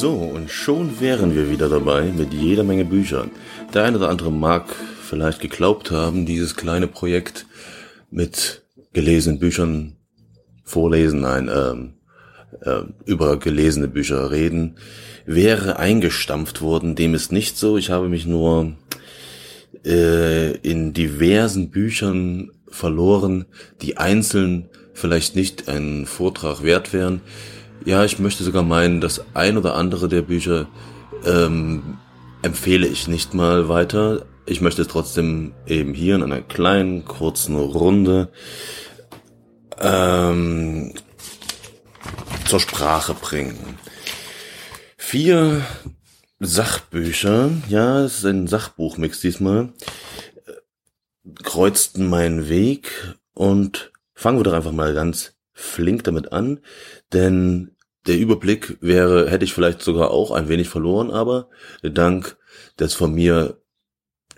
So, und schon wären wir wieder dabei mit jeder Menge Büchern. Der eine oder andere mag vielleicht geglaubt haben, dieses kleine Projekt mit gelesenen Büchern vorlesen, nein, ähm, äh, über gelesene Bücher reden, wäre eingestampft worden. Dem ist nicht so. Ich habe mich nur äh, in diversen Büchern verloren, die einzeln vielleicht nicht einen Vortrag wert wären. Ja, ich möchte sogar meinen, dass ein oder andere der Bücher ähm, empfehle ich nicht mal weiter. Ich möchte es trotzdem eben hier in einer kleinen, kurzen Runde ähm, zur Sprache bringen. Vier Sachbücher, ja, es ist ein Sachbuchmix diesmal, kreuzten meinen Weg und fangen wir doch einfach mal ganz flink damit an, denn der Überblick wäre, hätte ich vielleicht sogar auch ein wenig verloren, aber dank des von mir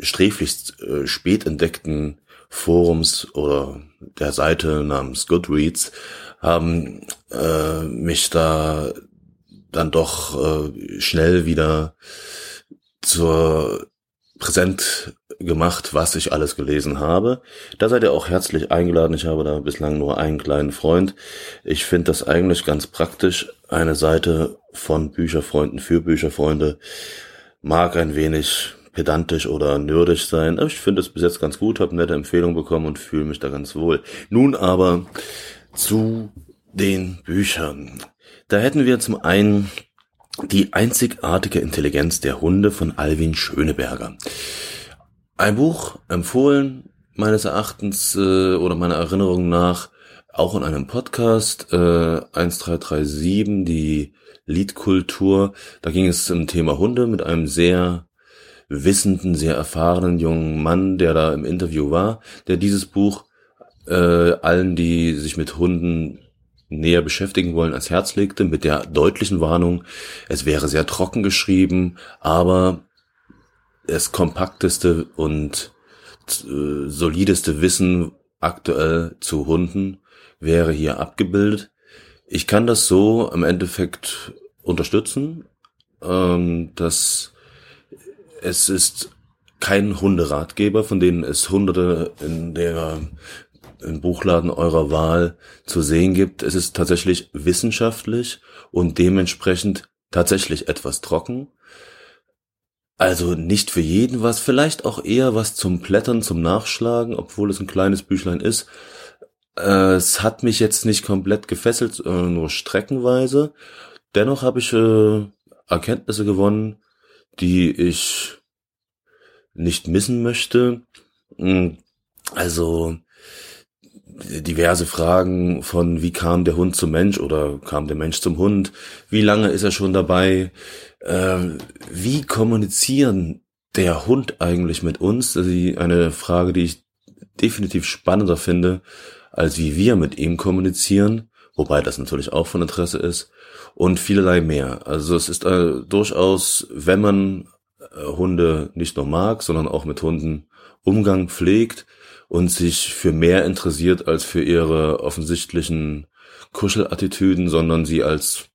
sträflichst äh, spät entdeckten Forums oder der Seite namens Goodreads haben äh, mich da dann doch äh, schnell wieder zur präsent gemacht, was ich alles gelesen habe. Da seid ihr auch herzlich eingeladen. Ich habe da bislang nur einen kleinen Freund. Ich finde das eigentlich ganz praktisch. Eine Seite von Bücherfreunden für Bücherfreunde mag ein wenig pedantisch oder nerdig sein, aber ich finde es bis jetzt ganz gut, habe nette Empfehlungen bekommen und fühle mich da ganz wohl. Nun aber zu den Büchern. Da hätten wir zum einen die einzigartige Intelligenz der Hunde von Alwin Schöneberger. Ein Buch empfohlen, meines Erachtens äh, oder meiner Erinnerung nach, auch in einem Podcast äh, 1337, die Liedkultur. Da ging es zum Thema Hunde mit einem sehr wissenden, sehr erfahrenen jungen Mann, der da im Interview war, der dieses Buch äh, allen, die sich mit Hunden näher beschäftigen wollen, ans Herz legte, mit der deutlichen Warnung, es wäre sehr trocken geschrieben, aber das kompakteste und äh, solideste Wissen aktuell zu Hunden wäre hier abgebildet. Ich kann das so im Endeffekt unterstützen, ähm, dass es ist kein Hunderatgeber, von denen es hunderte in der im Buchladen eurer Wahl zu sehen gibt. Es ist tatsächlich wissenschaftlich und dementsprechend tatsächlich etwas trocken. Also nicht für jeden was, vielleicht auch eher was zum Blättern, zum Nachschlagen, obwohl es ein kleines Büchlein ist. Äh, es hat mich jetzt nicht komplett gefesselt, äh, nur streckenweise. Dennoch habe ich äh, Erkenntnisse gewonnen, die ich nicht missen möchte. Hm, also diverse Fragen von wie kam der Hund zum Mensch oder kam der Mensch zum Hund, wie lange ist er schon dabei, äh, wie kommunizieren der Hund eigentlich mit uns? Das ist eine Frage, die ich definitiv spannender finde, als wie wir mit ihm kommunizieren, wobei das natürlich auch von Interesse ist und vielerlei mehr. Also es ist äh, durchaus, wenn man äh, Hunde nicht nur mag, sondern auch mit Hunden Umgang pflegt, und sich für mehr interessiert als für ihre offensichtlichen Kuschelattitüden, sondern sie als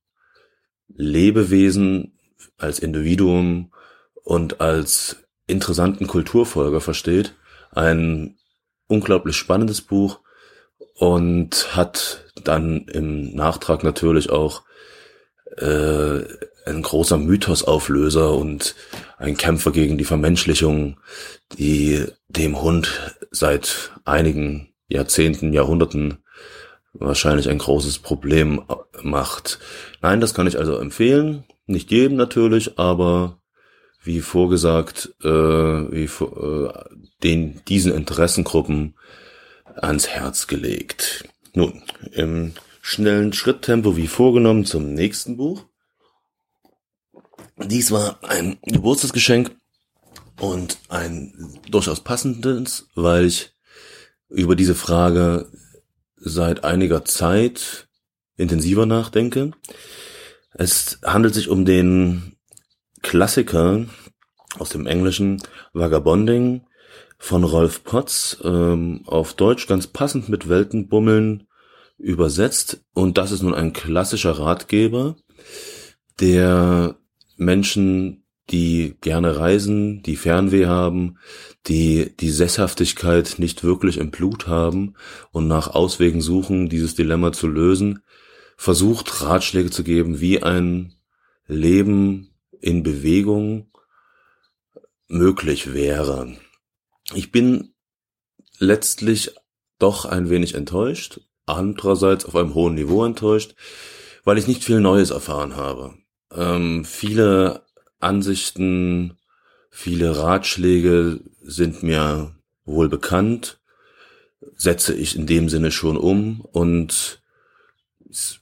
Lebewesen, als Individuum und als interessanten Kulturfolger versteht. Ein unglaublich spannendes Buch und hat dann im Nachtrag natürlich auch äh, ein großer Mythosauflöser und ein Kämpfer gegen die Vermenschlichung, die dem Hund seit einigen Jahrzehnten, Jahrhunderten wahrscheinlich ein großes Problem macht. Nein, das kann ich also empfehlen. Nicht jedem natürlich, aber wie vorgesagt, äh, wie äh, den diesen Interessengruppen ans Herz gelegt. Nun, im schnellen Schritttempo wie vorgenommen zum nächsten Buch. Dies war ein Geburtstagsgeschenk und ein durchaus passendes, weil ich über diese Frage seit einiger Zeit intensiver nachdenke. Es handelt sich um den Klassiker aus dem Englischen Vagabonding von Rolf Potts, ähm, auf Deutsch ganz passend mit Weltenbummeln übersetzt. Und das ist nun ein klassischer Ratgeber der Menschen, die gerne reisen, die Fernweh haben, die die Sesshaftigkeit nicht wirklich im Blut haben und nach Auswegen suchen, dieses Dilemma zu lösen, versucht Ratschläge zu geben, wie ein Leben in Bewegung möglich wäre. Ich bin letztlich doch ein wenig enttäuscht, andererseits auf einem hohen Niveau enttäuscht, weil ich nicht viel Neues erfahren habe. Ähm, viele Ansichten, viele Ratschläge sind mir wohl bekannt, setze ich in dem Sinne schon um und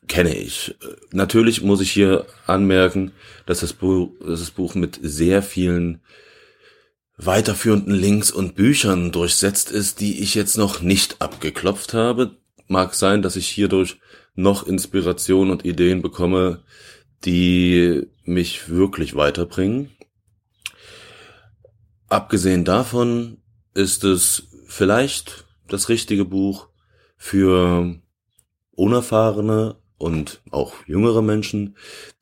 kenne ich. Natürlich muss ich hier anmerken, dass das Buch, dass das Buch mit sehr vielen weiterführenden Links und Büchern durchsetzt ist, die ich jetzt noch nicht abgeklopft habe. Mag sein, dass ich hierdurch noch Inspiration und Ideen bekomme, die mich wirklich weiterbringen. Abgesehen davon ist es vielleicht das richtige Buch für unerfahrene und auch jüngere Menschen,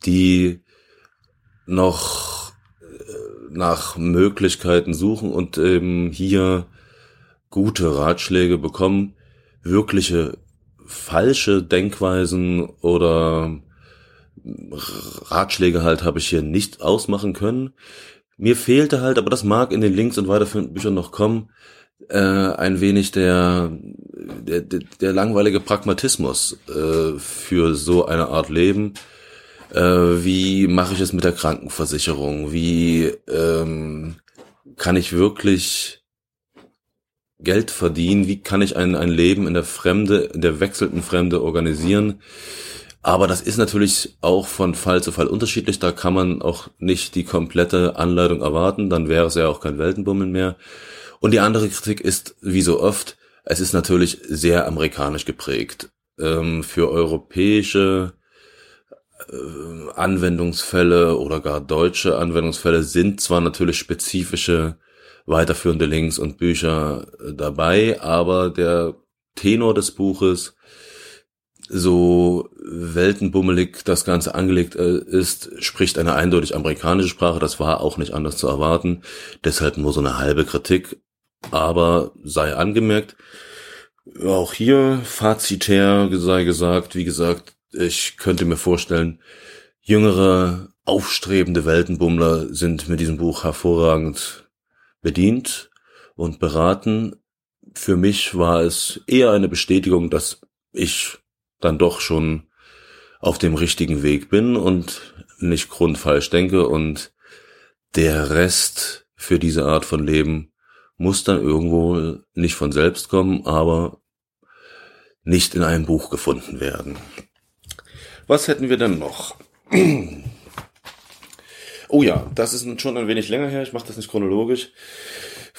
die noch äh, nach Möglichkeiten suchen und eben hier gute Ratschläge bekommen, wirkliche falsche Denkweisen oder Ratschläge halt habe ich hier nicht ausmachen können. Mir fehlte halt, aber das mag in den Links und weiterführenden Büchern noch kommen, äh, ein wenig der, der, der langweilige Pragmatismus äh, für so eine Art Leben. Äh, wie mache ich es mit der Krankenversicherung? Wie ähm, kann ich wirklich Geld verdienen? Wie kann ich ein, ein Leben in der Fremde, in der wechselnden Fremde organisieren? Aber das ist natürlich auch von Fall zu Fall unterschiedlich. Da kann man auch nicht die komplette Anleitung erwarten. Dann wäre es ja auch kein Weltenbummel mehr. Und die andere Kritik ist, wie so oft, es ist natürlich sehr amerikanisch geprägt. Ähm, für europäische äh, Anwendungsfälle oder gar deutsche Anwendungsfälle sind zwar natürlich spezifische weiterführende Links und Bücher äh, dabei, aber der Tenor des Buches so weltenbummelig das Ganze angelegt äh, ist, spricht eine eindeutig amerikanische Sprache. Das war auch nicht anders zu erwarten. Deshalb nur so eine halbe Kritik. Aber sei angemerkt, auch hier fazitär sei gesagt, wie gesagt, ich könnte mir vorstellen, jüngere, aufstrebende Weltenbummler sind mit diesem Buch hervorragend bedient und beraten. Für mich war es eher eine Bestätigung, dass ich dann doch schon auf dem richtigen Weg bin und nicht grundfalsch denke und der Rest für diese Art von Leben muss dann irgendwo nicht von selbst kommen, aber nicht in einem Buch gefunden werden. Was hätten wir denn noch? Oh ja, das ist schon ein wenig länger her, ich mache das nicht chronologisch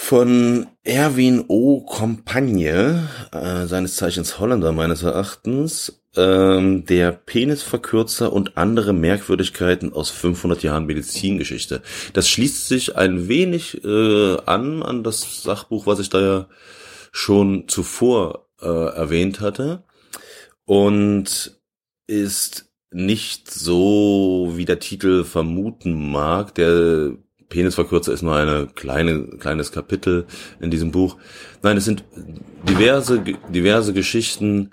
von Erwin O. Compagne, äh, seines Zeichens Holländer meines Erachtens, ähm, der Penisverkürzer und andere Merkwürdigkeiten aus 500 Jahren Medizingeschichte. Das schließt sich ein wenig äh, an an das Sachbuch, was ich da ja schon zuvor äh, erwähnt hatte und ist nicht so, wie der Titel vermuten mag. Der Penisverkürzer ist nur eine kleine, kleines Kapitel in diesem Buch. Nein, es sind diverse, diverse Geschichten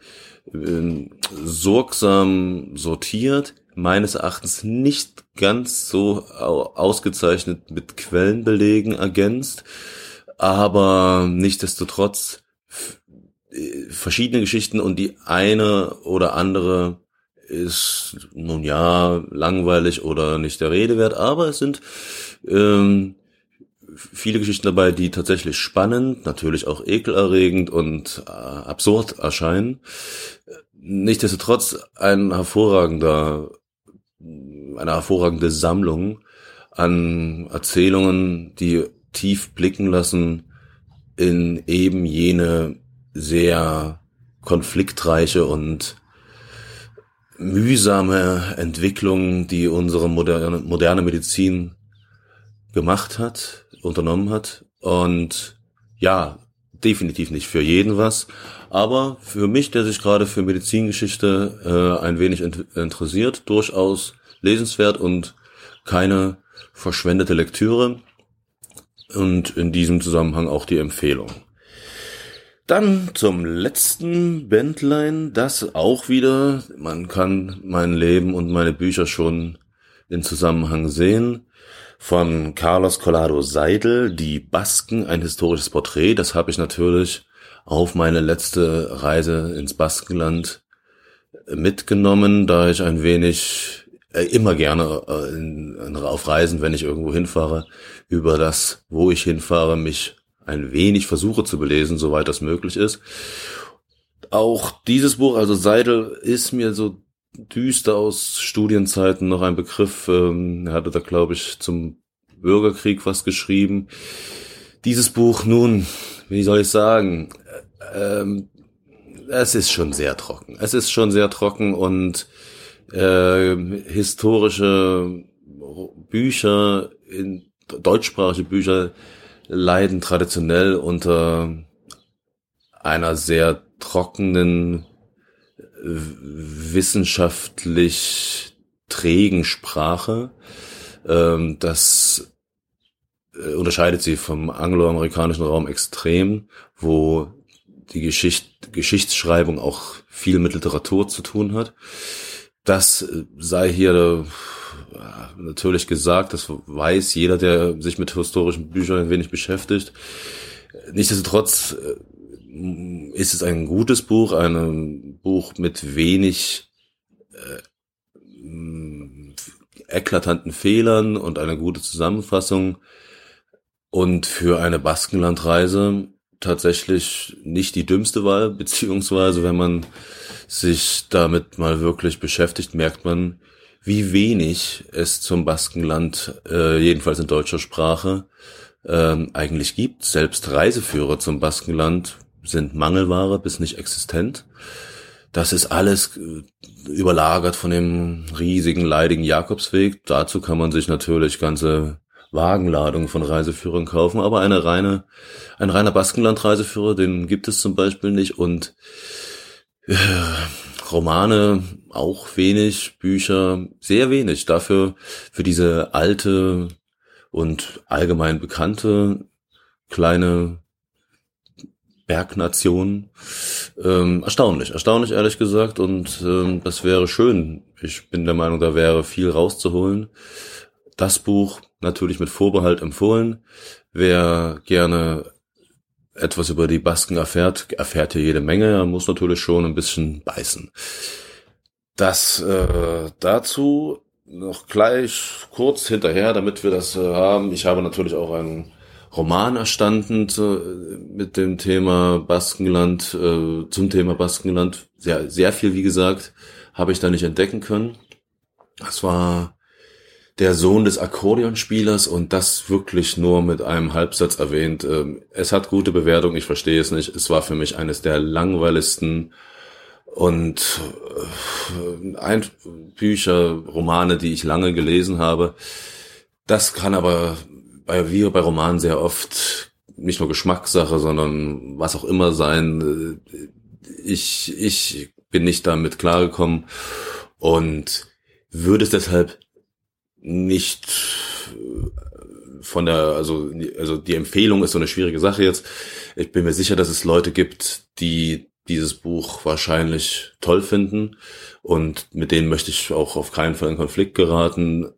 äh, sorgsam sortiert, meines Erachtens nicht ganz so ausgezeichnet mit Quellenbelegen ergänzt, aber nichtdestotrotz äh, verschiedene Geschichten und die eine oder andere ist nun ja langweilig oder nicht der Rede wert, aber es sind ähm, viele Geschichten dabei, die tatsächlich spannend, natürlich auch ekelerregend und äh, absurd erscheinen. Nichtsdestotrotz ein hervorragender, eine hervorragende Sammlung an Erzählungen, die tief blicken lassen in eben jene sehr konfliktreiche und mühsame Entwicklung, die unsere moderne, moderne Medizin gemacht hat, unternommen hat. Und ja, definitiv nicht für jeden was. Aber für mich, der sich gerade für Medizingeschichte äh, ein wenig int interessiert, durchaus lesenswert und keine verschwendete Lektüre. Und in diesem Zusammenhang auch die Empfehlung. Dann zum letzten Bändlein, das auch wieder, man kann mein Leben und meine Bücher schon in Zusammenhang sehen, von Carlos Collado Seidel, Die Basken, ein historisches Porträt. Das habe ich natürlich auf meine letzte Reise ins Baskenland mitgenommen, da ich ein wenig äh, immer gerne äh, auf Reisen, wenn ich irgendwo hinfahre, über das, wo ich hinfahre, mich ein wenig versuche zu belesen, soweit das möglich ist. Auch dieses Buch, also Seidel, ist mir so düster aus Studienzeiten noch ein Begriff. Ähm, er hatte da, glaube ich, zum Bürgerkrieg was geschrieben. Dieses Buch nun, wie soll ich sagen, ähm, es ist schon sehr trocken. Es ist schon sehr trocken und äh, historische Bücher, in, deutschsprachige Bücher leiden traditionell unter einer sehr trockenen, wissenschaftlich trägen Sprache. Ähm, das äh, unterscheidet sie vom angloamerikanischen Raum extrem, wo die Geschicht, Geschichtsschreibung auch viel mit Literatur zu tun hat. Das sei hier äh, natürlich gesagt, das weiß jeder, der sich mit historischen Büchern ein wenig beschäftigt. Nichtsdestotrotz äh, ist es ein gutes Buch, ein Buch mit wenig äh, eklatanten Fehlern und eine gute Zusammenfassung. Und für eine Baskenlandreise tatsächlich nicht die dümmste Wahl, beziehungsweise wenn man sich damit mal wirklich beschäftigt, merkt man, wie wenig es zum Baskenland, äh, jedenfalls in deutscher Sprache, äh, eigentlich gibt. Selbst Reiseführer zum Baskenland sind Mangelware bis nicht existent. Das ist alles äh, überlagert von dem riesigen, leidigen Jakobsweg. Dazu kann man sich natürlich ganze Wagenladung von Reiseführern kaufen, aber eine reine, ein reiner Baskenland-Reiseführer, den gibt es zum Beispiel nicht und äh, Romane auch wenig, Bücher sehr wenig. Dafür für diese alte und allgemein bekannte kleine Bergnation ähm, erstaunlich, erstaunlich ehrlich gesagt und ähm, das wäre schön. Ich bin der Meinung, da wäre viel rauszuholen. Das Buch natürlich mit Vorbehalt empfohlen. Wer gerne etwas über die Basken erfährt, erfährt hier jede Menge. Er muss natürlich schon ein bisschen beißen. Das äh, dazu noch gleich kurz hinterher, damit wir das äh, haben. Ich habe natürlich auch einen Roman erstanden zu, mit dem Thema Baskenland, äh, zum Thema Baskenland. Sehr, sehr viel, wie gesagt, habe ich da nicht entdecken können. Das war der Sohn des Akkordeonspielers und das wirklich nur mit einem Halbsatz erwähnt. Ähm, es hat gute Bewertung, ich verstehe es nicht. Es war für mich eines der langweiligsten und äh, ein Bücher, Romane, die ich lange gelesen habe. Das kann aber bei wie bei Romanen sehr oft nicht nur Geschmackssache, sondern was auch immer sein. Ich, ich bin nicht damit klargekommen und würde es deshalb nicht äh, von der, also, also die Empfehlung ist so eine schwierige Sache jetzt. Ich bin mir sicher, dass es Leute gibt, die dieses Buch wahrscheinlich toll finden und mit denen möchte ich auch auf keinen Fall in Konflikt geraten.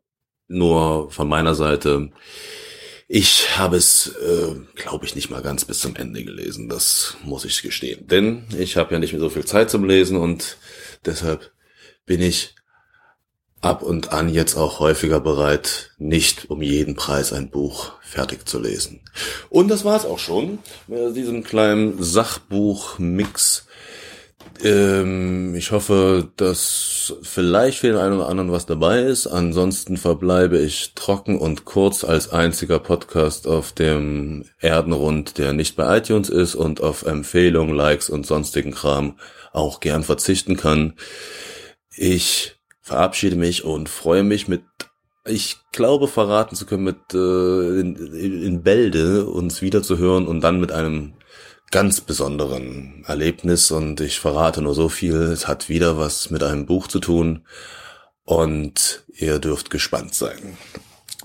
Nur von meiner Seite, ich habe es, äh, glaube ich, nicht mal ganz bis zum Ende gelesen. Das muss ich gestehen. Denn ich habe ja nicht mehr so viel Zeit zum Lesen und deshalb bin ich ab und an jetzt auch häufiger bereit, nicht um jeden Preis ein Buch fertig zu lesen. Und das war's auch schon mit diesem kleinen Sachbuch-Mix. Ähm, ich hoffe, dass vielleicht für den einen oder anderen was dabei ist. Ansonsten verbleibe ich trocken und kurz als einziger Podcast auf dem Erdenrund, der nicht bei iTunes ist und auf Empfehlungen, Likes und sonstigen Kram auch gern verzichten kann. Ich verabschiede mich und freue mich mit, ich glaube verraten zu können, mit äh, in, in Bälde uns wiederzuhören und dann mit einem ganz besonderen Erlebnis und ich verrate nur so viel, es hat wieder was mit einem Buch zu tun. und ihr dürft gespannt sein.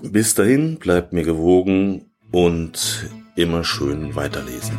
Bis dahin bleibt mir gewogen und immer schön weiterlesen.